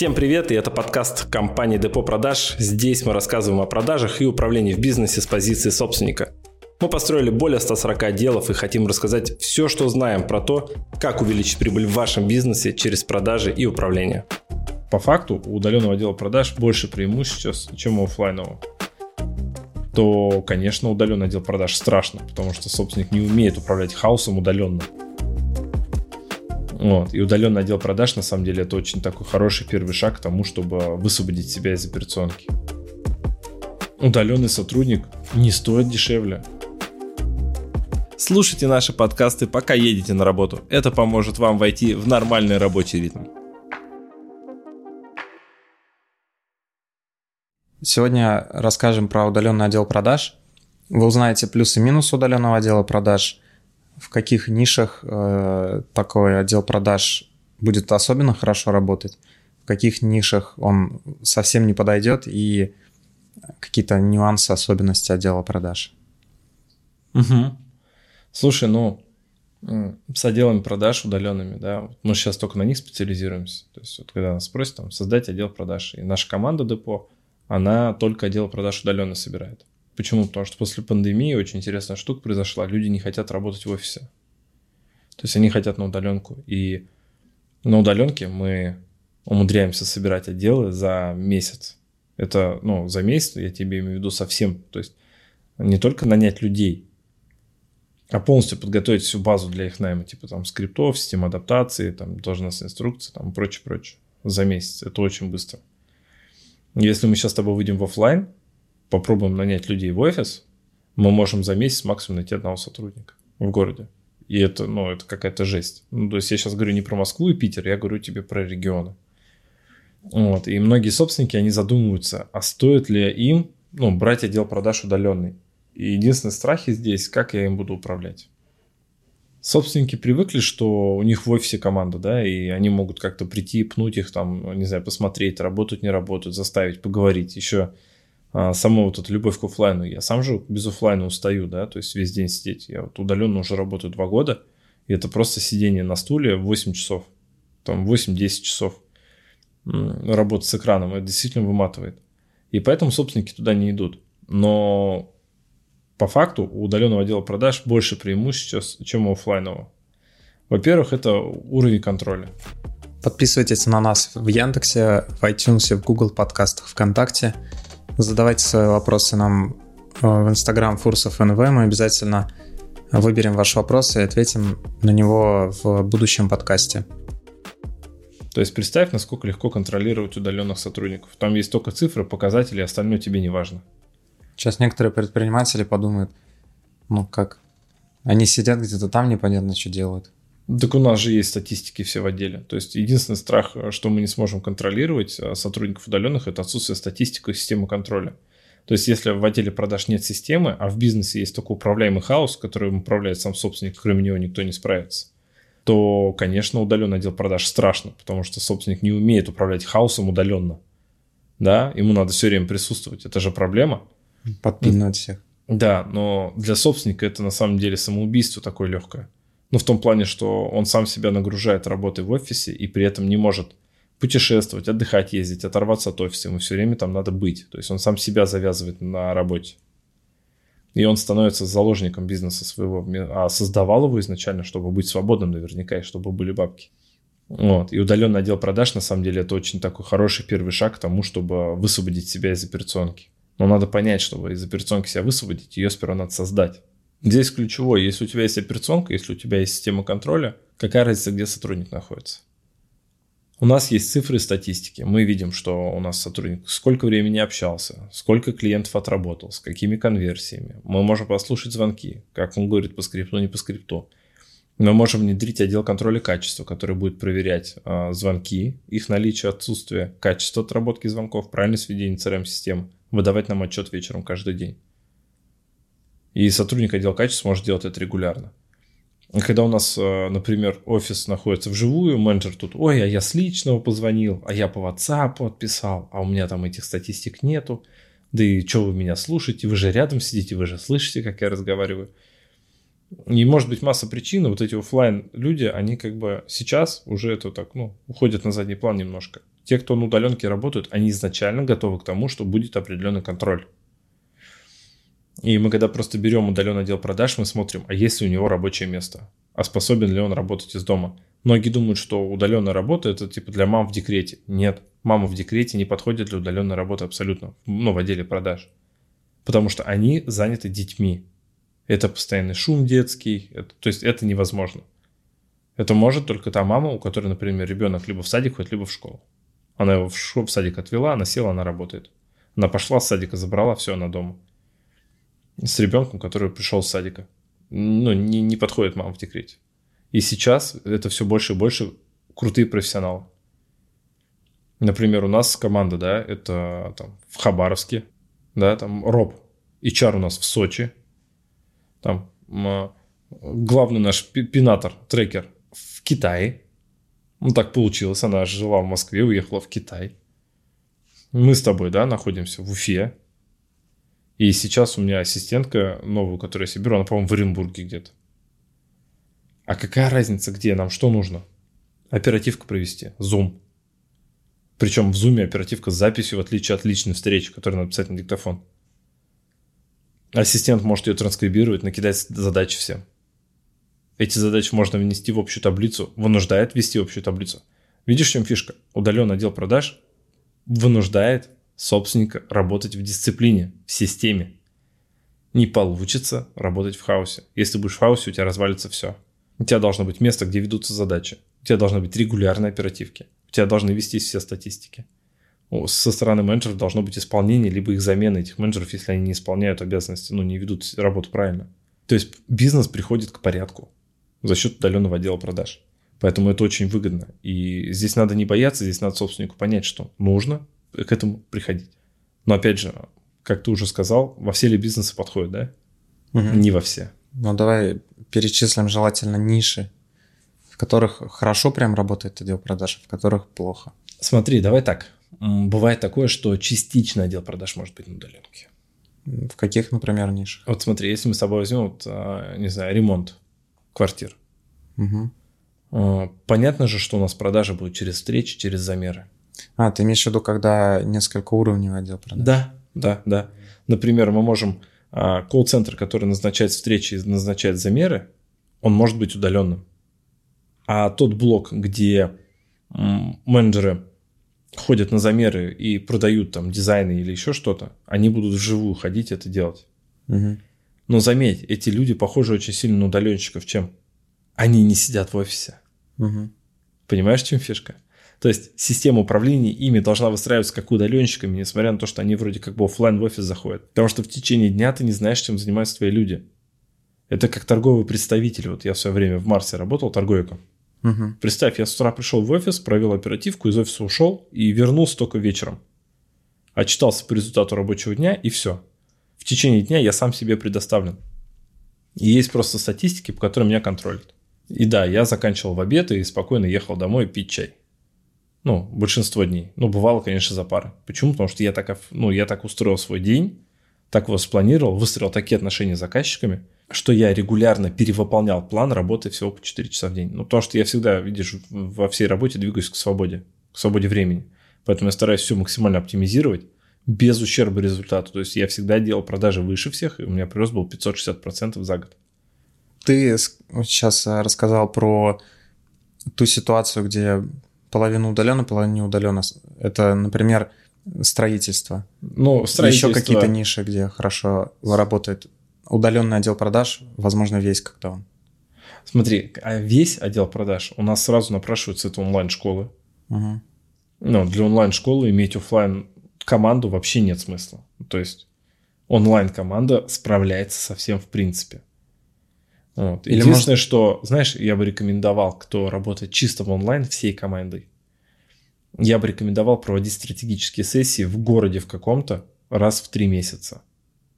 Всем привет, и это подкаст компании Депо Продаж. Здесь мы рассказываем о продажах и управлении в бизнесе с позиции собственника. Мы построили более 140 отделов и хотим рассказать все, что знаем про то, как увеличить прибыль в вашем бизнесе через продажи и управление. По факту у удаленного отдела продаж больше преимуществ чем у офлайнового. То, конечно, удаленный отдел продаж страшно, потому что собственник не умеет управлять хаосом удаленно. Вот. И удаленный отдел продаж, на самом деле, это очень такой хороший первый шаг к тому, чтобы высвободить себя из операционки. Удаленный сотрудник не стоит дешевле. Слушайте наши подкасты, пока едете на работу. Это поможет вам войти в нормальный рабочий ритм. Сегодня расскажем про удаленный отдел продаж. Вы узнаете плюсы и минусы удаленного отдела продаж – в каких нишах э, такой отдел продаж будет особенно хорошо работать, в каких нишах он совсем не подойдет и какие-то нюансы, особенности отдела продаж. Угу. Слушай, ну, с отделами продаж удаленными, да, мы сейчас только на них специализируемся. То есть, вот когда нас спросят, там, создать отдел продаж, и наша команда депо, она только отдел продаж удаленно собирает. Почему? Потому что после пандемии очень интересная штука произошла. Люди не хотят работать в офисе. То есть они хотят на удаленку. И на удаленке мы умудряемся собирать отделы за месяц. Это, ну, за месяц, я тебе имею в виду совсем. То есть не только нанять людей, а полностью подготовить всю базу для их найма, типа там скриптов, систем адаптации, там должностные инструкции, там прочее, прочее. За месяц. Это очень быстро. Если мы сейчас с тобой выйдем в офлайн, попробуем нанять людей в офис, мы можем за месяц максимум найти одного сотрудника в городе. И это, ну, это какая-то жесть. Ну, то есть я сейчас говорю не про Москву и Питер, я говорю тебе про регионы. Вот. И многие собственники, они задумываются, а стоит ли им ну, брать отдел продаж удаленный. И единственный страх здесь, как я им буду управлять. Собственники привыкли, что у них в офисе команда, да, и они могут как-то прийти, пнуть их там, не знаю, посмотреть, работают, не работают, заставить, поговорить. Еще а, саму вот эту любовь к офлайну. Я сам же без офлайна устаю, да, то есть весь день сидеть. Я вот удаленно уже работаю два года, и это просто сидение на стуле 8 часов, там 8-10 часов работы с экраном. Это действительно выматывает. И поэтому собственники туда не идут. Но по факту у удаленного отдела продаж больше преимуществ, чем у офлайнового. Во-первых, это уровень контроля. Подписывайтесь на нас в Яндексе, в iTunes, в Google подкастах, ВКонтакте – Задавайте свои вопросы нам э, в Инстаграм Фурсов НВ. Мы обязательно выберем ваш вопрос и ответим на него в будущем подкасте. То есть представь, насколько легко контролировать удаленных сотрудников. Там есть только цифры, показатели, остальное тебе не важно. Сейчас некоторые предприниматели подумают, ну как, они сидят где-то там, непонятно, что делают. Так у нас же есть статистики все в отделе. То есть единственный страх, что мы не сможем контролировать а, сотрудников удаленных, это отсутствие статистики и системы контроля. То есть если в отделе продаж нет системы, а в бизнесе есть только управляемый хаос, которым управляет сам собственник, кроме него никто не справится, то, конечно, удаленный отдел продаж страшно, потому что собственник не умеет управлять хаосом удаленно. Да, ему надо все время присутствовать. Это же проблема. Подпинывать всех. Да, но для собственника это на самом деле самоубийство такое легкое. Ну, в том плане, что он сам себя нагружает работой в офисе и при этом не может путешествовать, отдыхать, ездить, оторваться от офиса. Ему все время там надо быть. То есть он сам себя завязывает на работе. И он становится заложником бизнеса своего. А создавал его изначально, чтобы быть свободным наверняка и чтобы были бабки. Вот. И удаленный отдел продаж, на самом деле, это очень такой хороший первый шаг к тому, чтобы высвободить себя из операционки. Но надо понять, чтобы из операционки себя высвободить, ее сперва надо создать. Здесь ключевое, если у тебя есть операционка, если у тебя есть система контроля, какая разница, где сотрудник находится? У нас есть цифры и статистики. Мы видим, что у нас сотрудник сколько времени общался, сколько клиентов отработал, с какими конверсиями. Мы можем послушать звонки, как он говорит по скрипту, не по скрипту. Мы можем внедрить отдел контроля качества, который будет проверять э, звонки, их наличие, отсутствие, качество отработки звонков, правильное сведение CRM-систем, выдавать нам отчет вечером каждый день. И сотрудник отдела качества может делать это регулярно. Когда у нас, э, например, офис находится вживую, менеджер тут, ой, а я с личного позвонил, а я по WhatsApp отписал, а у меня там этих статистик нету. Да и что вы меня слушаете? Вы же рядом сидите, вы же слышите, как я разговариваю. И может быть масса причин, вот эти офлайн люди, они как бы сейчас уже это так, ну, уходят на задний план немножко. Те, кто на удаленке работают, они изначально готовы к тому, что будет определенный контроль. И мы когда просто берем удаленный отдел продаж, мы смотрим, а есть ли у него рабочее место, а способен ли он работать из дома. Многие думают, что удаленная работа это типа для мам в декрете. Нет, мама в декрете не подходит для удаленной работы абсолютно, ну, в отделе продаж. Потому что они заняты детьми. Это постоянный шум детский, это, то есть это невозможно. Это может только та мама, у которой, например, ребенок либо в садик ходит, либо в школу. Она его в, в садик отвела, она села, она работает. Она пошла с садика, забрала, все, она дома. С ребенком, который пришел с садика. Ну, не, не подходит мама в декрете. И сейчас это все больше и больше крутые профессионалы. Например, у нас команда, да, это там в Хабаровске, да, там Роб, HR у нас в Сочи, там главный наш пинатор, трекер в Китае. Ну, так получилось, она жила в Москве, уехала в Китай. Мы с тобой, да, находимся в Уфе. И сейчас у меня ассистентка новую, которую я себе беру, она, по-моему, в Оренбурге где-то. А какая разница, где нам что нужно? Оперативку провести, Zoom. Причем в Zoom оперативка с записью, в отличие от личной встречи, которую надо писать на диктофон. Ассистент может ее транскрибировать, накидать задачи всем. Эти задачи можно внести в общую таблицу, вынуждает ввести общую таблицу. Видишь, в чем фишка? Удаленный отдел продаж вынуждает собственника работать в дисциплине, в системе. Не получится работать в хаосе. Если будешь в хаосе, у тебя развалится все. У тебя должно быть место, где ведутся задачи. У тебя должны быть регулярные оперативки. У тебя должны вестись все статистики. Со стороны менеджеров должно быть исполнение, либо их замена этих менеджеров, если они не исполняют обязанности, ну, не ведут работу правильно. То есть бизнес приходит к порядку за счет удаленного отдела продаж. Поэтому это очень выгодно. И здесь надо не бояться, здесь надо собственнику понять, что нужно к этому приходить. Но опять же, как ты уже сказал, во все ли бизнесы подходят, да? Угу. Не во все. Ну, давай перечислим желательно ниши, в которых хорошо прям работает отдел продаж, в которых плохо. Смотри, давай так. Бывает такое, что частично отдел продаж может быть на удаленке. В каких, например, нишах? Вот смотри, если мы с тобой возьмем, вот, а, не знаю, ремонт квартир. Угу. Понятно же, что у нас продажи будут через встречи, через замеры. А, ты имеешь в виду, когда несколько уровней отдел продаж? Да, да, да. Например, мы можем а, колл-центр, который назначает встречи и назначает замеры, он может быть удаленным. А тот блок, где менеджеры ходят на замеры и продают там дизайны или еще что-то, они будут вживую ходить это делать. Угу. Но заметь, эти люди похожи очень сильно на удаленщиков. Чем? Они не сидят в офисе. Угу. Понимаешь, в чем фишка? То есть система управления ими должна выстраиваться как удаленщиками, несмотря на то, что они вроде как бы офлайн в офис заходят. Потому что в течение дня ты не знаешь, чем занимаются твои люди. Это как торговый представитель. Вот я в свое время в Марсе работал торговиком. Угу. Представь, я с утра пришел в офис, провел оперативку, из офиса ушел и вернулся только вечером. Отчитался по результату рабочего дня и все. В течение дня я сам себе предоставлен. И есть просто статистики, по которым меня контролят. И да, я заканчивал в обед и спокойно ехал домой пить чай. Ну, большинство дней. Ну, бывало, конечно, за пары. Почему? Потому что я так, ну, я так устроил свой день, так его спланировал, выстроил такие отношения с заказчиками, что я регулярно перевыполнял план работы всего по 4 часа в день. Ну, потому что я всегда, видишь, во всей работе двигаюсь к свободе, к свободе времени. Поэтому я стараюсь все максимально оптимизировать без ущерба результату. То есть я всегда делал продажи выше всех, и у меня прирост был 560% за год. Ты сейчас рассказал про ту ситуацию, где половина удаленно, половина не удаленно. Это, например, строительство. Ну, строительство. Еще какие-то ниши, где хорошо работает удаленный отдел продаж, возможно, весь когда он. Смотри, а весь отдел продаж у нас сразу напрашивается это онлайн-школы. Угу. Ну, для онлайн-школы иметь офлайн команду вообще нет смысла. То есть онлайн-команда справляется со всем в принципе. Вот. Или Единственное, может... что, знаешь, я бы рекомендовал, кто работает чисто в онлайн всей командой, я бы рекомендовал проводить стратегические сессии в городе в каком-то раз в три месяца.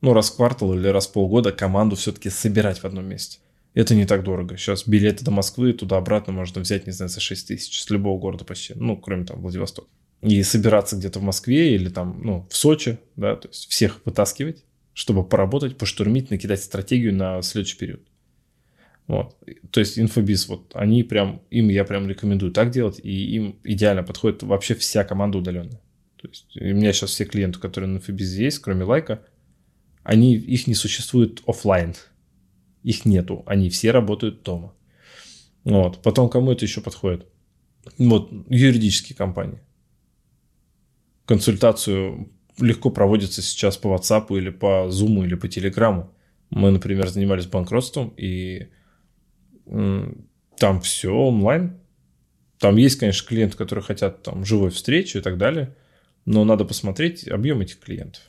Ну, раз в квартал или раз в полгода команду все-таки собирать в одном месте. Это не так дорого. Сейчас билеты до Москвы туда-обратно можно взять, не знаю, за 6 тысяч с любого города почти. Ну, кроме там Владивостока. И собираться где-то в Москве или там, ну, в Сочи, да, то есть всех вытаскивать, чтобы поработать, поштурмить, накидать стратегию на следующий период. Вот. То есть инфобиз, вот они прям, им я прям рекомендую так делать, и им идеально подходит вообще вся команда удаленная. То есть у меня сейчас все клиенты, которые на инфобизе есть, кроме лайка, они, их не существует офлайн. Их нету. Они все работают дома. Вот. Потом кому это еще подходит? Вот, юридические компании. Консультацию легко проводится сейчас по WhatsApp или по Zoom или по Telegram. Мы, например, занимались банкротством, и там все онлайн. Там есть, конечно, клиенты, которые хотят там живой встречи и так далее, но надо посмотреть объем этих клиентов.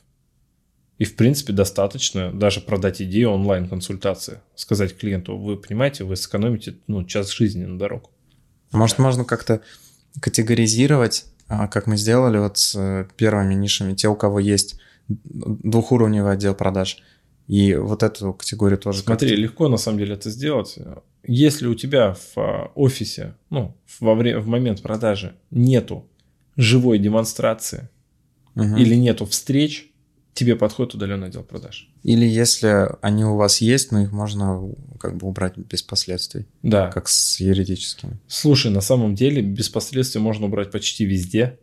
И, в принципе, достаточно даже продать идею онлайн-консультации. Сказать клиенту, вы понимаете, вы сэкономите ну, час жизни на дорогу. Может, можно как-то категоризировать, а, как мы сделали вот с э, первыми нишами, те, у кого есть двухуровневый отдел продаж, и вот эту категорию тоже. Смотри, легко на самом деле это сделать. Если у тебя в а, офисе, ну, во время, в момент продажи нету живой демонстрации угу. или нету встреч, тебе подходит удаленный отдел продаж. Или если они у вас есть, но их можно как бы убрать без последствий. Да. Как с юридическими. Слушай, на самом деле без последствий можно убрать почти везде.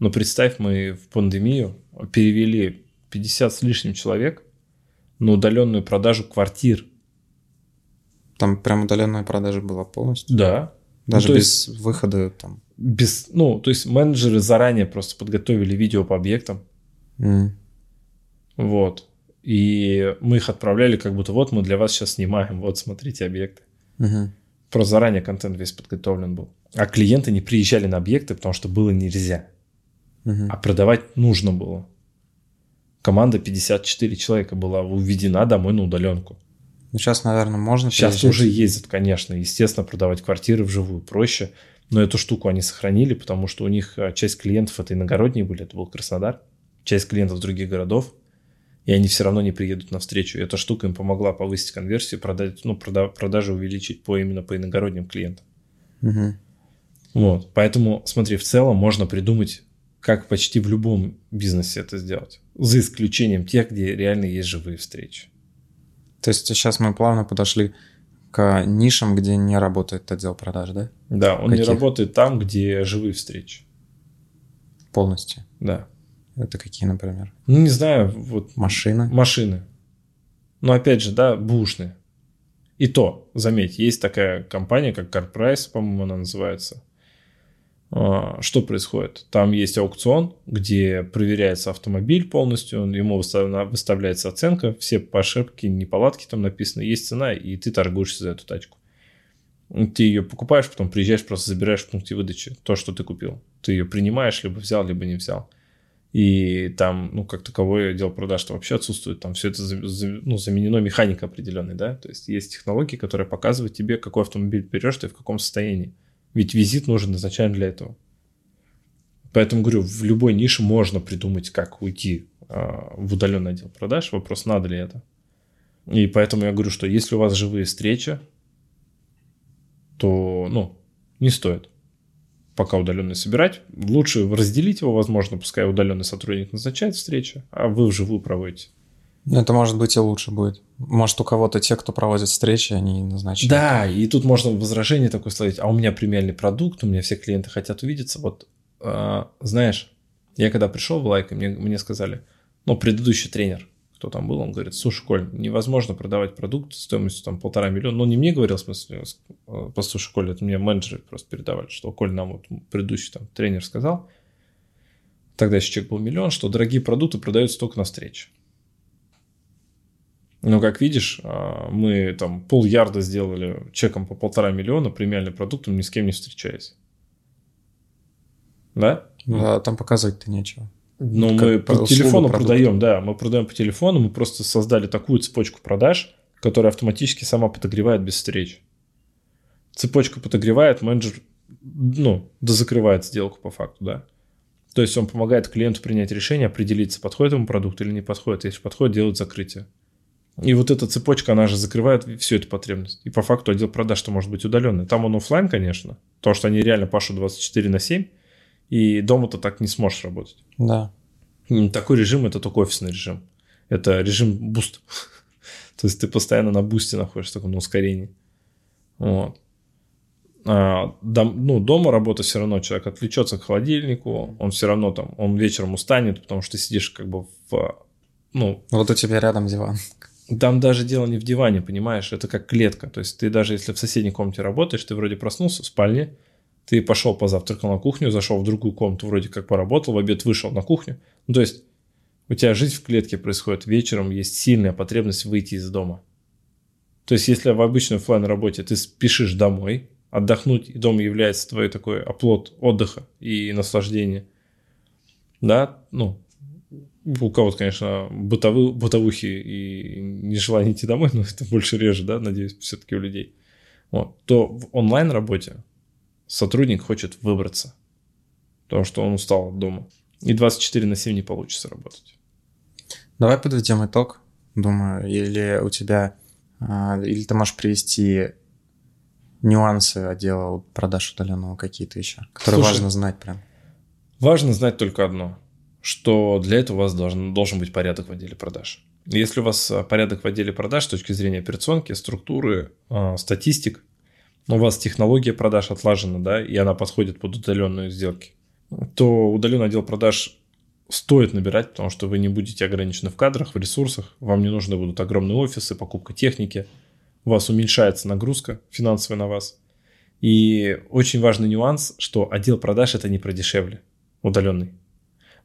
Но представь, мы в пандемию перевели 50 с лишним человек на удаленную продажу квартир. Там прям удаленная продажа была полностью? Да. Даже ну, без есть, выхода там? Без, ну, то есть менеджеры заранее просто подготовили видео по объектам. Mm. Вот. И мы их отправляли, как будто вот мы для вас сейчас снимаем, вот смотрите объекты. Угу. Просто заранее контент весь подготовлен был. А клиенты не приезжали на объекты, потому что было нельзя. Угу. А продавать нужно было. Команда 54 человека была уведена домой на удаленку. Ну, сейчас, наверное, можно Сейчас приезжать. уже ездят, конечно. Естественно, продавать квартиры вживую проще. Но эту штуку они сохранили, потому что у них а, часть клиентов это иногородние были, это был Краснодар. Часть клиентов других городов и они все равно не приедут на встречу. Эта штука им помогла повысить конверсию, продать, ну, прода, продажи увеличить по именно по иногородним клиентам. Угу. Вот, поэтому, смотри, в целом можно придумать, как почти в любом бизнесе это сделать, за исключением тех, где реально есть живые встречи. То есть сейчас мы плавно подошли к нишам, где не работает отдел продаж, да? Да, он Каких? не работает там, где живые встречи. Полностью? Да. Это какие, например? Ну, не знаю, вот... Машины? Машины. Но опять же, да, бушные. И то, заметь, есть такая компания, как CarPrice, по-моему, она называется. А, что происходит? Там есть аукцион, где проверяется автомобиль полностью, ему выставляется оценка, все по ошибке, неполадки там написаны, есть цена, и ты торгуешься за эту тачку. Ты ее покупаешь, потом приезжаешь, просто забираешь в пункте выдачи то, что ты купил. Ты ее принимаешь, либо взял, либо не взял и там, ну, как таковой отдел продаж -то вообще отсутствует, там все это ну, заменено механикой определенной, да, то есть есть технологии, которые показывают тебе, какой автомобиль берешь, ты в каком состоянии, ведь визит нужен изначально для этого. Поэтому, говорю, в любой нише можно придумать, как уйти э, в удаленный отдел продаж, вопрос, надо ли это. И поэтому я говорю, что если у вас живые встречи, то, ну, не стоит пока удаленный собирать. Лучше разделить его, возможно, пускай удаленный сотрудник назначает встречи, а вы вживую проводите. Это может быть и лучше будет. Может, у кого-то те, кто проводит встречи, они назначают. Да, и тут можно возражение такое словить. А у меня премиальный продукт, у меня все клиенты хотят увидеться. Вот, э, знаешь, я когда пришел в лайк, мне, мне сказали, ну, предыдущий тренер, кто там был, он говорит, слушай, Коль, невозможно продавать продукт стоимостью там полтора миллиона. Ну, не мне говорил, в смысле, э, послушай, Коль, это мне менеджеры просто передавали, что Коль нам вот предыдущий там тренер сказал, тогда еще чек был миллион, что дорогие продукты продаются только на встрече. Но, как видишь, а, мы там пол ярда сделали чеком по полтора миллиона, премиальный продукт, ни с кем не встречаясь. Да? Да, там показывать-то нечего. Но мы по телефону продаем, да, мы продаем по телефону, мы просто создали такую цепочку продаж, которая автоматически сама подогревает без встреч. Цепочка подогревает, менеджер, ну, дозакрывает сделку по факту, да. То есть он помогает клиенту принять решение, определиться, подходит ему продукт или не подходит. Если подходит, делает закрытие. И вот эта цепочка, она же закрывает всю эту потребность. И по факту отдел продаж, что может быть удаленный. Там он офлайн, конечно, потому что они реально пашут 24 на 7, и дома ты так не сможешь работать. Да. Такой режим это только офисный режим. Это режим boost. То есть ты постоянно на бусте находишься, таком на ускорении. Вот. А, дом, ну, дома работа все равно, человек отвлечется к холодильнику, он все равно там, он вечером устанет, потому что ты сидишь как бы в, ну... Вот у тебя рядом диван. Там даже дело не в диване, понимаешь, это как клетка. То есть ты даже если в соседней комнате работаешь, ты вроде проснулся в спальне, ты пошел позавтракал на кухню, зашел в другую комнату, вроде как поработал, в обед вышел на кухню. Ну, то есть у тебя жизнь в клетке происходит, вечером есть сильная потребность выйти из дома. То есть если в обычной офлайн работе ты спешишь домой, отдохнуть, и дом является твой такой оплот отдыха и наслаждения, да, ну, у кого-то, конечно, бытовы, бытовухи и нежелание идти домой, но это больше реже, да, надеюсь, все-таки у людей. Вот, то в онлайн-работе сотрудник хочет выбраться, потому что он устал от дома. И 24 на 7 не получится работать. Давай подведем итог, думаю, или у тебя, а, или ты можешь привести нюансы отдела продаж удаленного какие-то еще, которые Слушай, важно знать прям. Важно знать только одно, что для этого у вас должен, должен быть порядок в отделе продаж. Если у вас а, порядок в отделе продаж с точки зрения операционки, структуры, э, статистик, у вас технология продаж отлажена, да, и она подходит под удаленные сделки, то удаленный отдел продаж стоит набирать, потому что вы не будете ограничены в кадрах, в ресурсах, вам не нужны будут огромные офисы, покупка техники, у вас уменьшается нагрузка финансовая на вас. И очень важный нюанс, что отдел продаж это не про дешевле, удаленный.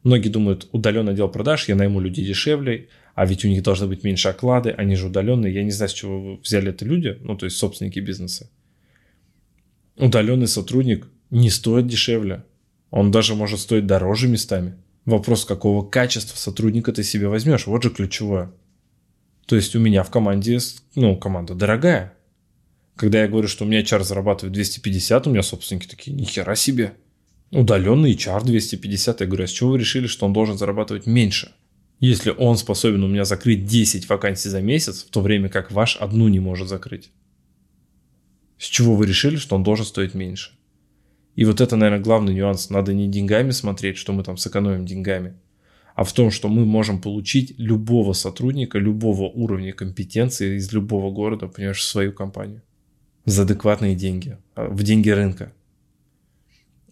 Многие думают, удаленный отдел продаж, я найму людей дешевле, а ведь у них должны быть меньше оклады, они же удаленные. Я не знаю, с чего вы взяли это люди, ну, то есть собственники бизнеса удаленный сотрудник не стоит дешевле. Он даже может стоить дороже местами. Вопрос, какого качества сотрудника ты себе возьмешь, вот же ключевое. То есть у меня в команде, ну, команда дорогая. Когда я говорю, что у меня HR зарабатывает 250, у меня собственники такие, нихера себе. Удаленный HR 250, я говорю, а с чего вы решили, что он должен зарабатывать меньше? Если он способен у меня закрыть 10 вакансий за месяц, в то время как ваш одну не может закрыть. С чего вы решили, что он должен стоить меньше? И вот это, наверное, главный нюанс. Надо не деньгами смотреть, что мы там сэкономим деньгами, а в том, что мы можем получить любого сотрудника, любого уровня компетенции из любого города, понимаешь, в свою компанию. За адекватные деньги, а, в деньги рынка.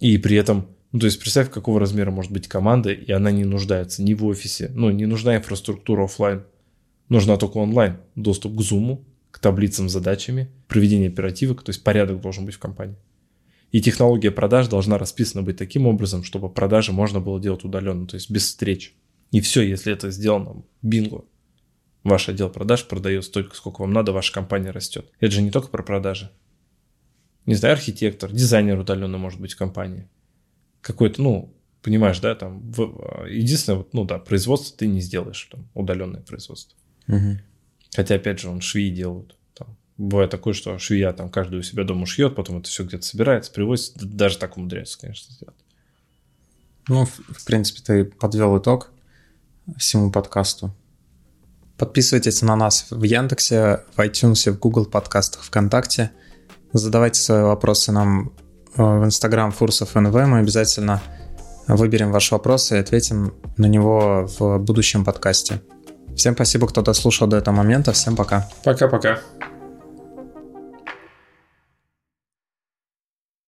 И при этом, ну то есть представь, какого размера может быть команда, и она не нуждается ни в офисе, ну не нужна инфраструктура офлайн, нужна только онлайн, доступ к Zoom, к таблицам с задачами, проведение оперативок, то есть порядок должен быть в компании. И технология продаж должна расписана быть таким образом, чтобы продажи можно было делать удаленно, то есть без встреч. И все, если это сделано, бинго. Ваш отдел продаж продает столько, сколько вам надо, ваша компания растет. Это же не только про продажи. Не знаю, архитектор, дизайнер удаленно может быть в компании. Какой-то, ну, понимаешь, да, там, в, единственное, вот, ну да, производство ты не сделаешь, там, удаленное производство. Угу. Хотя, опять же, он швеи делают. Там, бывает такое, что швея там каждый у себя дома шьет, потом это все где-то собирается, привозит. Даже так умудряется, конечно, сделать. Ну, в принципе, ты подвел итог всему подкасту. Подписывайтесь на нас в Яндексе, в iTunes, в Google подкастах, ВКонтакте. Задавайте свои вопросы нам э, в Instagram Фурсов НВ. Мы обязательно выберем ваш вопрос и ответим на него в будущем подкасте. Всем спасибо, кто дослушал до этого момента. Всем пока. Пока-пока.